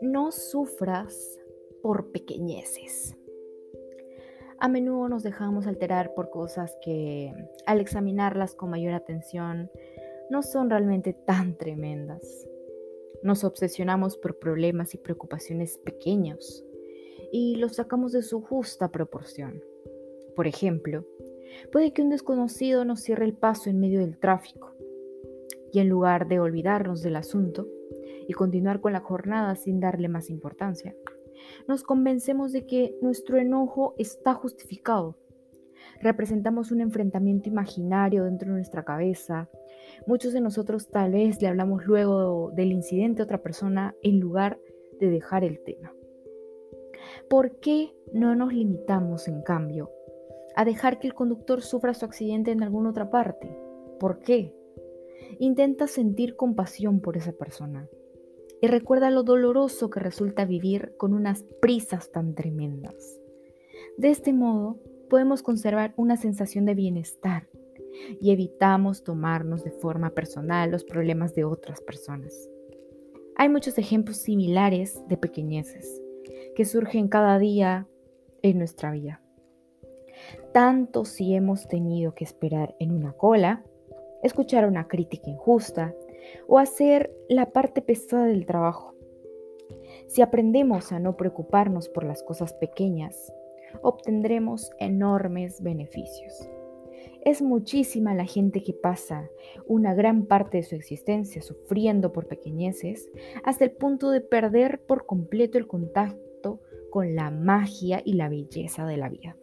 No sufras por pequeñeces. A menudo nos dejamos alterar por cosas que, al examinarlas con mayor atención, no son realmente tan tremendas. Nos obsesionamos por problemas y preocupaciones pequeños y los sacamos de su justa proporción. Por ejemplo, puede que un desconocido nos cierre el paso en medio del tráfico y en lugar de olvidarnos del asunto y continuar con la jornada sin darle más importancia, nos convencemos de que nuestro enojo está justificado. Representamos un enfrentamiento imaginario dentro de nuestra cabeza. Muchos de nosotros tal vez le hablamos luego del incidente a otra persona en lugar de dejar el tema. ¿Por qué no nos limitamos, en cambio, a dejar que el conductor sufra su accidente en alguna otra parte? ¿Por qué? Intenta sentir compasión por esa persona y recuerda lo doloroso que resulta vivir con unas prisas tan tremendas. De este modo, podemos conservar una sensación de bienestar y evitamos tomarnos de forma personal los problemas de otras personas. Hay muchos ejemplos similares de pequeñeces que surgen cada día en nuestra vida. Tanto si hemos tenido que esperar en una cola, escuchar una crítica injusta, o hacer la parte pesada del trabajo. Si aprendemos a no preocuparnos por las cosas pequeñas, obtendremos enormes beneficios. Es muchísima la gente que pasa una gran parte de su existencia sufriendo por pequeñeces hasta el punto de perder por completo el contacto con la magia y la belleza de la vida.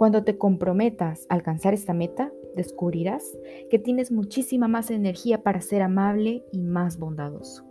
Cuando te comprometas a alcanzar esta meta, descubrirás que tienes muchísima más energía para ser amable y más bondadoso.